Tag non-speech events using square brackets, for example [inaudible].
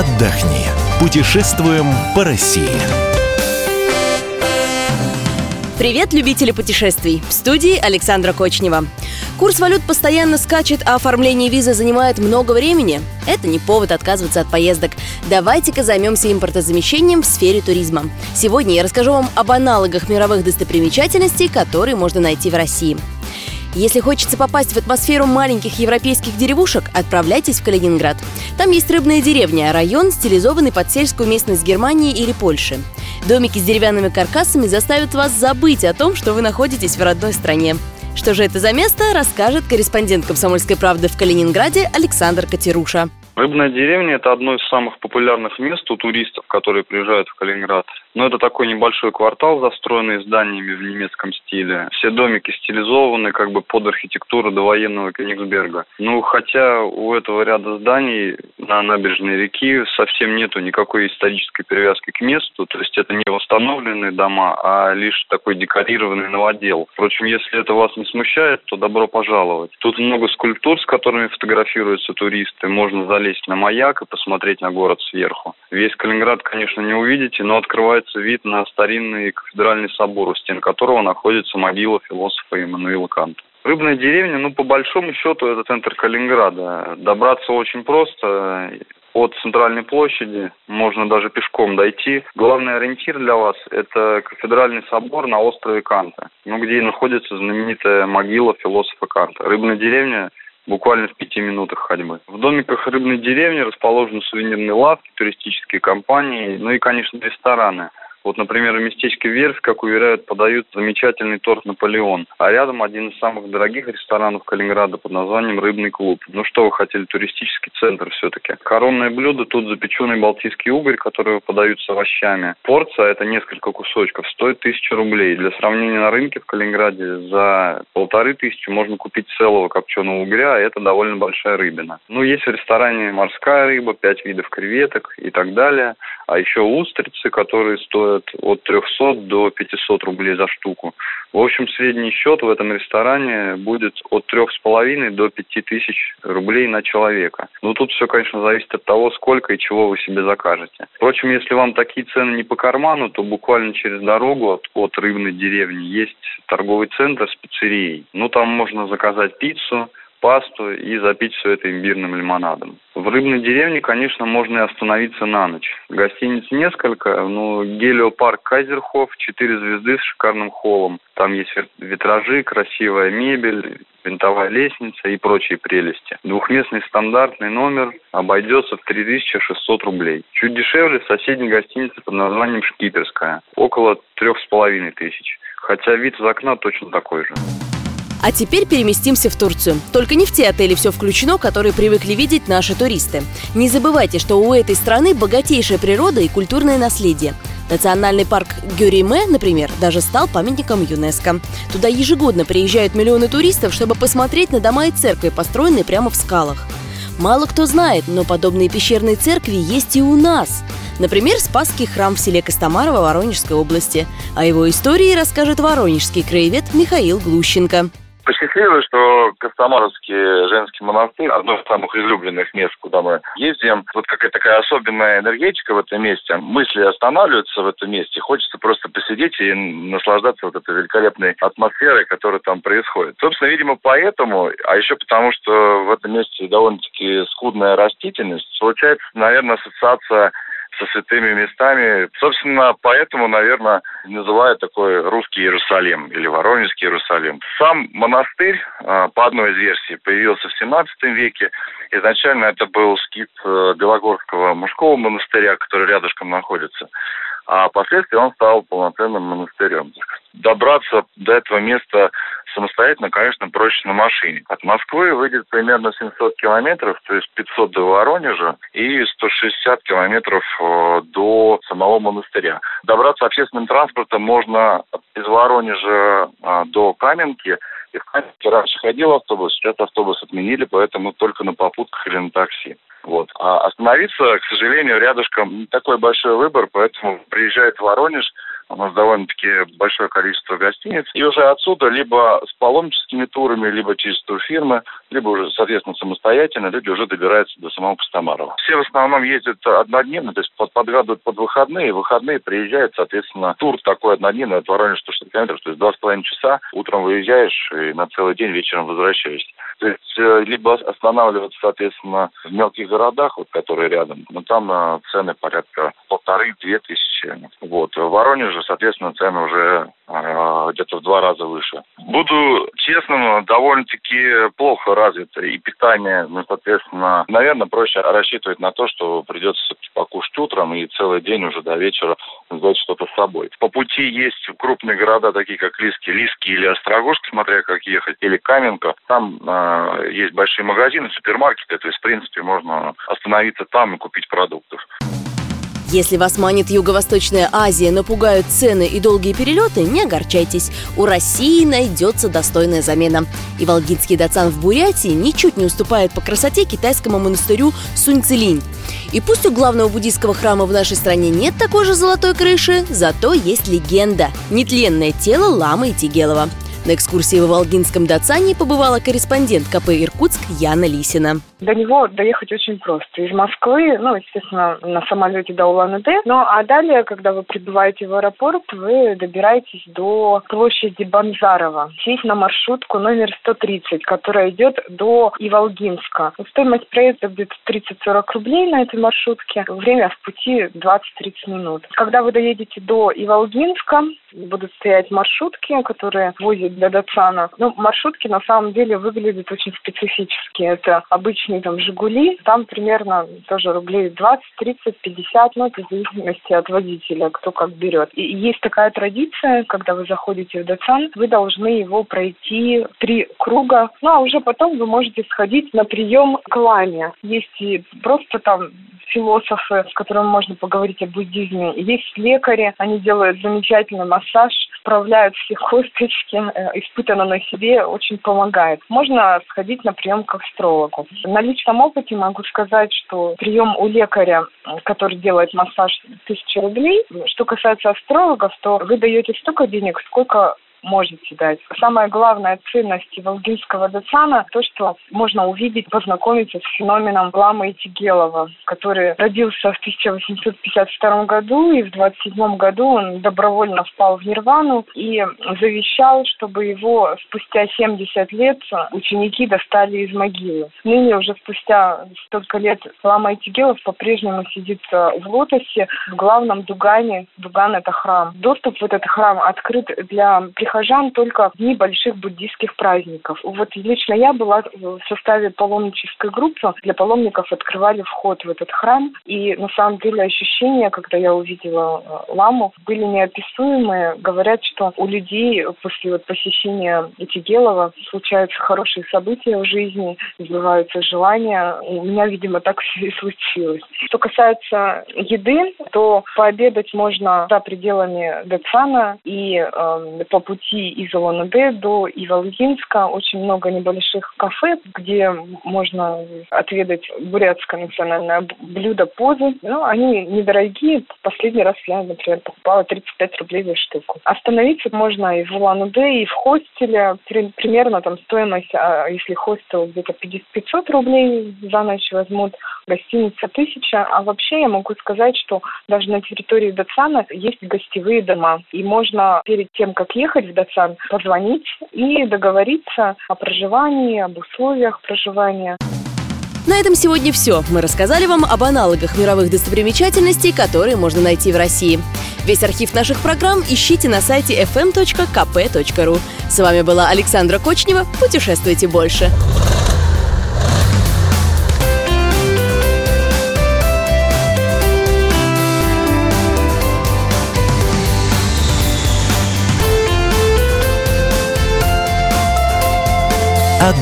отдохни. Путешествуем по России. Привет, любители путешествий! В студии Александра Кочнева. Курс валют постоянно скачет, а оформление визы занимает много времени. Это не повод отказываться от поездок. Давайте-ка займемся импортозамещением в сфере туризма. Сегодня я расскажу вам об аналогах мировых достопримечательностей, которые можно найти в России. Если хочется попасть в атмосферу маленьких европейских деревушек, отправляйтесь в Калининград. Там есть рыбная деревня, район, стилизованный под сельскую местность Германии или Польши. Домики с деревянными каркасами заставят вас забыть о том, что вы находитесь в родной стране. Что же это за место, расскажет корреспондент «Комсомольской правды» в Калининграде Александр Катеруша. Рыбная деревня – это одно из самых популярных мест у туристов, которые приезжают в Калининград. Но это такой небольшой квартал, застроенный зданиями в немецком стиле. Все домики стилизованы как бы под архитектуру довоенного Кенигсберга. Ну, хотя у этого ряда зданий на набережной реки совсем нету никакой исторической привязки к месту. То есть это не восстановленные дома, а лишь такой декорированный новодел. Впрочем, если это вас не смущает, то добро пожаловать. Тут много скульптур, с которыми фотографируются туристы. Можно залезть на маяк и посмотреть на город сверху. Весь Калининград, конечно, не увидите, но открывает открывается вид на старинный кафедральный собор, у стен которого находится могила философа Иммануила Канта. Рыбная деревня, ну, по большому счету, это центр Калининграда. Добраться очень просто. От центральной площади можно даже пешком дойти. Главный ориентир для вас – это кафедральный собор на острове Канта, ну, где находится знаменитая могила философа Канта. Рыбная деревня буквально в пяти минутах ходьбы. В домиках рыбной деревни расположены сувенирные лавки, туристические компании, ну и, конечно, рестораны. Вот, например, в местечке Верск, как уверяют, подают замечательный торт «Наполеон». А рядом один из самых дорогих ресторанов Калининграда под названием «Рыбный клуб». Ну что вы хотели, туристический центр все-таки. Коронное блюдо тут запеченный балтийский угорь, который подают с овощами. Порция, это несколько кусочков, стоит тысячу рублей. Для сравнения на рынке в Калининграде за полторы тысячи можно купить целого копченого угря, а это довольно большая рыбина. Ну, есть в ресторане морская рыба, пять видов креветок и так далее. А еще устрицы, которые стоят стоят от 300 до 500 рублей за штуку. В общем, средний счет в этом ресторане будет от 3,5 до 5 тысяч рублей на человека. Ну, тут все, конечно, зависит от того, сколько и чего вы себе закажете. Впрочем, если вам такие цены не по карману, то буквально через дорогу от, от рыбной деревни есть торговый центр с пиццерией. Ну, там можно заказать пиццу, пасту и запить все это имбирным лимонадом. В рыбной деревне, конечно, можно и остановиться на ночь. Гостиниц несколько, но гелиопарк Кайзерхоф, четыре звезды с шикарным холлом. Там есть витражи, красивая мебель, винтовая лестница и прочие прелести. Двухместный стандартный номер обойдется в 3600 рублей. Чуть дешевле соседней гостиницы под названием Шкиперская. Около трех с половиной тысяч. Хотя вид из окна точно такой же. А теперь переместимся в Турцию. Только не в те отели все включено, которые привыкли видеть наши туристы. Не забывайте, что у этой страны богатейшая природа и культурное наследие. Национальный парк Гюриме, например, даже стал памятником ЮНЕСКО. Туда ежегодно приезжают миллионы туристов, чтобы посмотреть на дома и церкви, построенные прямо в скалах. Мало кто знает, но подобные пещерные церкви есть и у нас. Например, Спасский храм в селе Костомарово Воронежской области. О его истории расскажет воронежский краевед Михаил Глущенко посчастливилось, что Костомаровский женский монастырь, одно из самых излюбленных мест, куда мы ездим. Вот какая-то такая особенная энергетика в этом месте. Мысли останавливаются в этом месте. Хочется просто посидеть и наслаждаться вот этой великолепной атмосферой, которая там происходит. Собственно, видимо, поэтому, а еще потому, что в этом месте довольно-таки скудная растительность, получается, наверное, ассоциация со святыми местами. Собственно, поэтому, наверное, называют такой русский Иерусалим или Воронежский Иерусалим. Сам монастырь, а, по одной из версий, появился в 17 веке. Изначально это был скит э, Белогорского мужского монастыря, который рядышком находится а впоследствии он стал полноценным монастырем. Добраться до этого места самостоятельно, конечно, проще на машине. От Москвы выйдет примерно 700 километров, то есть 500 до Воронежа и 160 километров э, до самого монастыря. Добраться общественным транспортом можно из Воронежа э, до Каменки. И в Каменке раньше ходил автобус, сейчас автобус отменили, поэтому только на попутках или на такси. Вот. А остановиться, к сожалению, рядышком не такой большой выбор, поэтому приезжает в Воронеж, у нас довольно-таки большое количество гостиниц. И уже отсюда либо с паломническими турами, либо через турфирмы, либо уже, соответственно, самостоятельно люди уже добираются до самого Костомарова. Все в основном ездят однодневно, то есть под, подгадывают под выходные, и выходные приезжают, соответственно, тур такой однодневный от Воронежа 160 километров, то есть два с половиной часа, утром выезжаешь и на целый день вечером возвращаешься. То есть э, либо останавливаться, соответственно, в мелких городах, вот, которые рядом, но там э, цены порядка полторы-две тысячи. Вот. В Воронеже, соответственно, цены уже э, где-то в два раза выше. Буду честным, довольно-таки плохо развито и питание, ну, соответственно, наверное, проще рассчитывать на то, что придется покушать утром и целый день уже до вечера взять что-то с собой. По пути есть крупные города, такие как Лиски, Лиски или Острогожск, смотря как ехать, или Каменка. Там э, есть большие магазины, супермаркеты, то есть, в принципе, можно остановиться там и купить продуктов. Если вас манит Юго-Восточная Азия, но пугают цены и долгие перелеты, не огорчайтесь. У России найдется достойная замена. И волгинский Дацан в Бурятии ничуть не уступает по красоте китайскому монастырю Суньцзилинь. И пусть у главного буддийского храма в нашей стране нет такой же золотой крыши, зато есть легенда – нетленное тело Ламы Тигелова. На экскурсии в Волгинском Дацане побывала корреспондент КП «Иркутск» Яна Лисина. До него доехать очень просто. Из Москвы, ну, естественно, на самолете до Улан-Удэ. Ну, а далее, когда вы прибываете в аэропорт, вы добираетесь до площади Банзарова. Сесть на маршрутку номер 130, которая идет до Иволгинска. Стоимость проезда где-то 30-40 рублей на этой маршрутке. Время в пути 20-30 минут. Когда вы доедете до Иволгинска, будут стоять маршрутки, которые возят для Датсана. Ну, маршрутки на самом деле выглядят очень специфически. Это обычные там «Жигули», там примерно тоже рублей 20, 30, 50, ну, это в зависимости от водителя, кто как берет. И есть такая традиция, когда вы заходите в Датсан, вы должны его пройти три круга, ну, а уже потом вы можете сходить на прием к ламе. Есть и просто там философы, с которыми можно поговорить о буддизме. Есть лекари, они делают замечательный массаж, справляют все косточки, э, испытано на себе, очень помогает. Можно сходить на прием к астрологу. На личном опыте могу сказать, что прием у лекаря, который делает массаж, тысяча рублей. Что касается астрологов, то вы даете столько денег, сколько можете дать. Самая главная ценность волгинского Дацана – то, что можно увидеть, познакомиться с феноменом Ламы Тигелова, который родился в 1852 году, и в 27 году он добровольно впал в нирвану и завещал, чтобы его спустя 70 лет ученики достали из могилы. Ныне уже спустя столько лет Лама Тигелов по-прежнему сидит в лотосе в главном Дугане. Дуган – это храм. Доступ в этот храм открыт для прихожан только в дни больших буддийских праздников. Вот лично я была в составе паломнической группы. Для паломников открывали вход в этот храм. И на самом деле ощущения, когда я увидела э, ламу, были неописуемые. Говорят, что у людей после вот посещения Этигелова случаются хорошие события в жизни, сбываются желания. У меня, видимо, так [laughs] все и случилось. Что касается еды, то пообедать можно за пределами Децана и э, по пути пути из Улан-Удэ до Иволгинска очень много небольших кафе, где можно отведать бурятское национальное блюдо позы. Ну, они недорогие. Последний раз я, например, покупала 35 рублей за штуку. Остановиться можно и в Улан-Удэ, и в хостеле. Примерно там стоимость, а если хостел где-то 500 рублей за ночь возьмут, гостиница 1000. А вообще я могу сказать, что даже на территории Дацана есть гостевые дома. И можно перед тем, как ехать в Дацан, позвонить и договориться о проживании, об условиях проживания. На этом сегодня все. Мы рассказали вам об аналогах мировых достопримечательностей, которые можно найти в России. Весь архив наших программ ищите на сайте fm.kp.ru. С вами была Александра Кочнева. Путешествуйте больше.